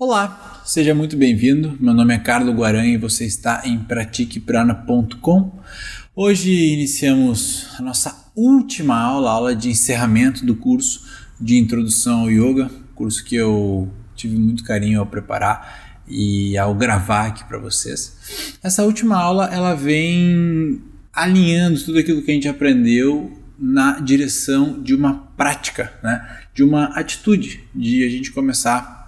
Olá, seja muito bem-vindo. Meu nome é Carlos Guaranha e você está em pratiqueprana.com. Hoje iniciamos a nossa última aula, a aula de encerramento do curso de introdução ao yoga, curso que eu tive muito carinho ao preparar e ao gravar aqui para vocês. Essa última aula ela vem alinhando tudo aquilo que a gente aprendeu na direção de uma prática, né? de uma atitude, de a gente começar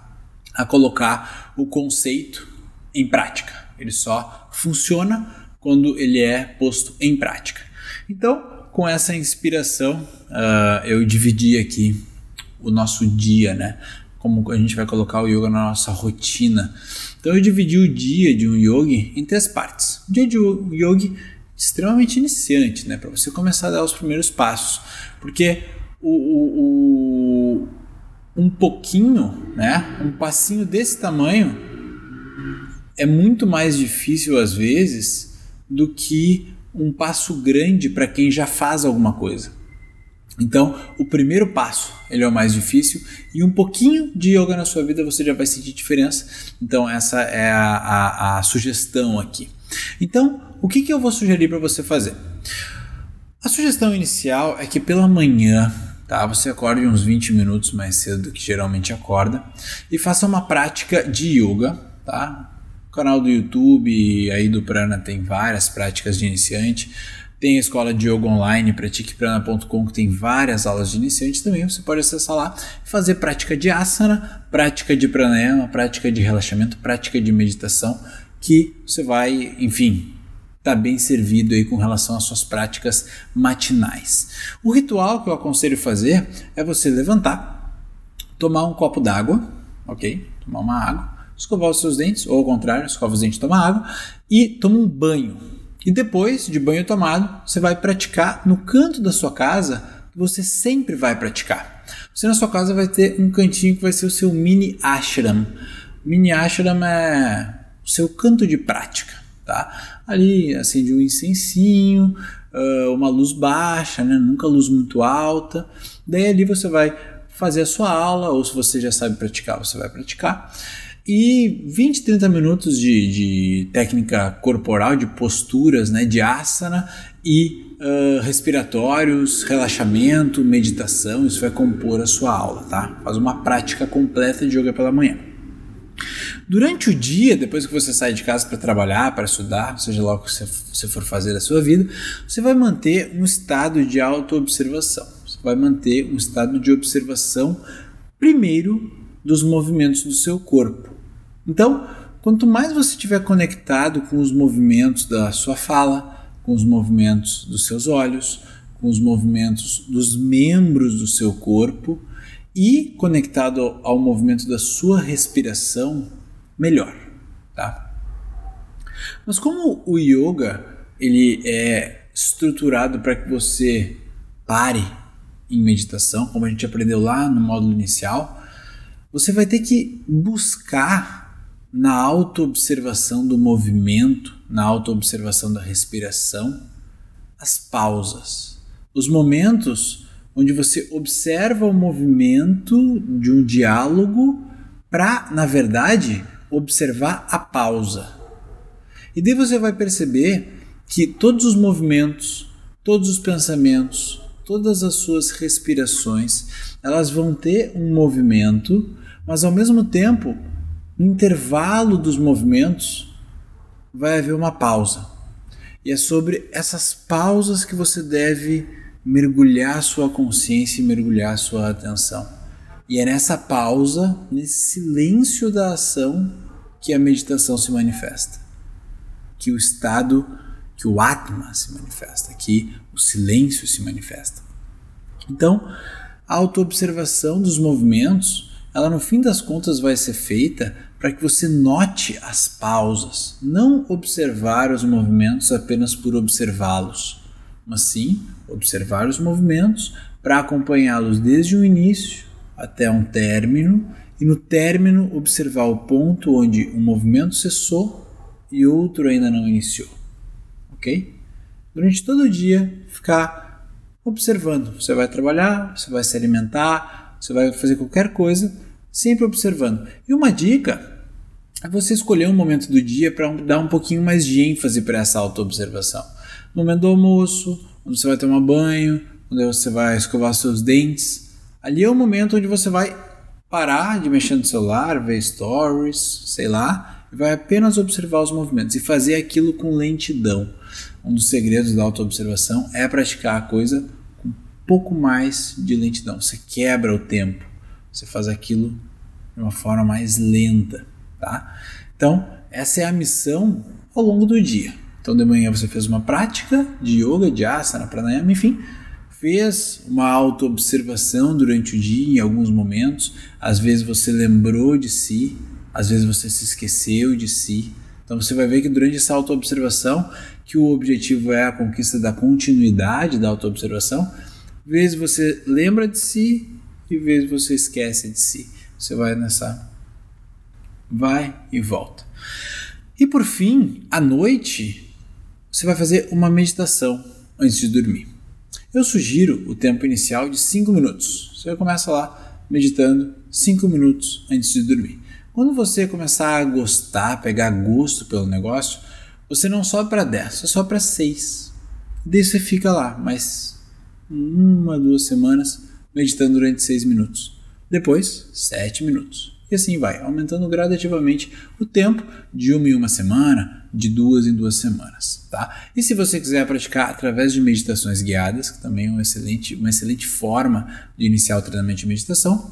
a colocar o conceito em prática. Ele só funciona quando ele é posto em prática. Então, com essa inspiração, uh, eu dividi aqui o nosso dia, né? Como a gente vai colocar o yoga na nossa rotina. Então, eu dividi o dia de um yogi em três partes. O dia de um yogi extremamente iniciante, né? Para você começar a dar os primeiros passos. Porque o, o, o um pouquinho, né? Um passinho desse tamanho é muito mais difícil às vezes do que um passo grande para quem já faz alguma coisa. Então, o primeiro passo, ele é o mais difícil e um pouquinho de yoga na sua vida você já vai sentir diferença. Então, essa é a, a, a sugestão aqui. Então, o que, que eu vou sugerir para você fazer? A sugestão inicial é que pela manhã tá? Você acorde uns 20 minutos mais cedo do que geralmente acorda e faça uma prática de yoga, tá? O canal do YouTube aí do Prana tem várias práticas de iniciante. Tem a escola de yoga online, pratiqueprana.com, que tem várias aulas de iniciante também. Você pode acessar lá e fazer prática de asana, prática de pranayama, prática de relaxamento, prática de meditação, que você vai, enfim, está bem servido aí com relação às suas práticas matinais. O ritual que eu aconselho fazer é você levantar, tomar um copo d'água, ok? Tomar uma água, escovar os seus dentes, ou ao contrário, escova os dentes, toma água e toma um banho. E depois de banho tomado, você vai praticar no canto da sua casa que você sempre vai praticar. Você na sua casa vai ter um cantinho que vai ser o seu mini ashram. Mini ashram é o seu canto de prática tá? Ali acende um incensinho, uh, uma luz baixa, né? nunca luz muito alta. Daí ali você vai fazer a sua aula, ou se você já sabe praticar, você vai praticar. E 20, 30 minutos de, de técnica corporal, de posturas, né, de asana e uh, respiratórios, relaxamento, meditação, isso vai compor a sua aula, tá? Faz uma prática completa de yoga pela manhã. Durante o dia, depois que você sai de casa para trabalhar, para estudar, seja lá o que você for fazer da sua vida, você vai manter um estado de autoobservação. Você vai manter um estado de observação, primeiro, dos movimentos do seu corpo. Então, quanto mais você estiver conectado com os movimentos da sua fala, com os movimentos dos seus olhos, com os movimentos dos membros do seu corpo e conectado ao movimento da sua respiração, melhor, tá? Mas como o yoga ele é estruturado para que você pare em meditação, como a gente aprendeu lá no módulo inicial, você vai ter que buscar na autoobservação do movimento, na autoobservação da respiração, as pausas, os momentos onde você observa o movimento de um diálogo para, na verdade, observar a pausa. E daí você vai perceber que todos os movimentos, todos os pensamentos, todas as suas respirações, elas vão ter um movimento, mas ao mesmo tempo, no intervalo dos movimentos, vai haver uma pausa. E é sobre essas pausas que você deve mergulhar sua consciência e mergulhar sua atenção. E é nessa pausa, nesse silêncio da ação, que a meditação se manifesta, que o estado, que o Atma se manifesta, que o silêncio se manifesta. Então, a autoobservação dos movimentos, ela no fim das contas vai ser feita para que você note as pausas, não observar os movimentos apenas por observá-los, mas sim observar os movimentos para acompanhá-los desde o início até um término e no término observar o ponto onde um movimento cessou e outro ainda não iniciou. Ok? Durante todo o dia, ficar observando. Você vai trabalhar, você vai se alimentar, você vai fazer qualquer coisa, sempre observando. E uma dica é você escolher um momento do dia para dar um pouquinho mais de ênfase para essa autoobservação. No momento do almoço, quando você vai tomar banho, quando você vai escovar seus dentes. Ali é o momento onde você vai parar de mexer no celular, ver stories, sei lá, e vai apenas observar os movimentos e fazer aquilo com lentidão. Um dos segredos da autoobservação é praticar a coisa com um pouco mais de lentidão. Você quebra o tempo, você faz aquilo de uma forma mais lenta, tá? Então, essa é a missão ao longo do dia. Então, de manhã você fez uma prática de yoga, de asana, pranayama, enfim, fez uma autoobservação durante o dia em alguns momentos, às vezes você lembrou de si, às vezes você se esqueceu de si. Então você vai ver que durante essa autoobservação, que o objetivo é a conquista da continuidade da autoobservação, vezes você lembra de si e vezes você esquece de si. Você vai nessa vai e volta. E por fim, à noite, você vai fazer uma meditação antes de dormir. Eu sugiro o tempo inicial de 5 minutos. Você começa lá meditando 5 minutos antes de dormir. Quando você começar a gostar, pegar gosto pelo negócio, você não sobe para 10, você sobe para 6. Daí você fica lá mais uma, duas semanas meditando durante 6 minutos. Depois, 7 minutos. E assim vai, aumentando gradativamente o tempo de uma em uma semana, de duas em duas semanas. Tá? E se você quiser praticar através de meditações guiadas, que também é uma excelente, uma excelente forma de iniciar o treinamento de meditação,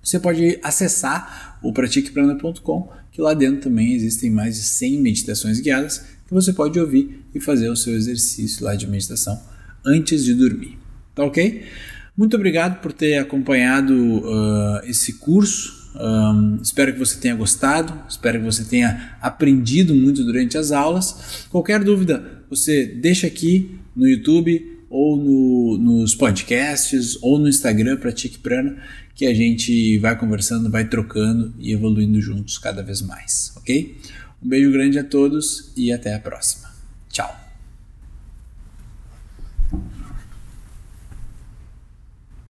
você pode acessar o pratiqueprana.com, que lá dentro também existem mais de 100 meditações guiadas que você pode ouvir e fazer o seu exercício lá de meditação antes de dormir. Tá ok? Muito obrigado por ter acompanhado uh, esse curso um, espero que você tenha gostado, espero que você tenha aprendido muito durante as aulas. Qualquer dúvida, você deixa aqui no YouTube ou no, nos podcasts ou no Instagram para Prana, que a gente vai conversando, vai trocando e evoluindo juntos cada vez mais, ok? Um beijo grande a todos e até a próxima. Tchau!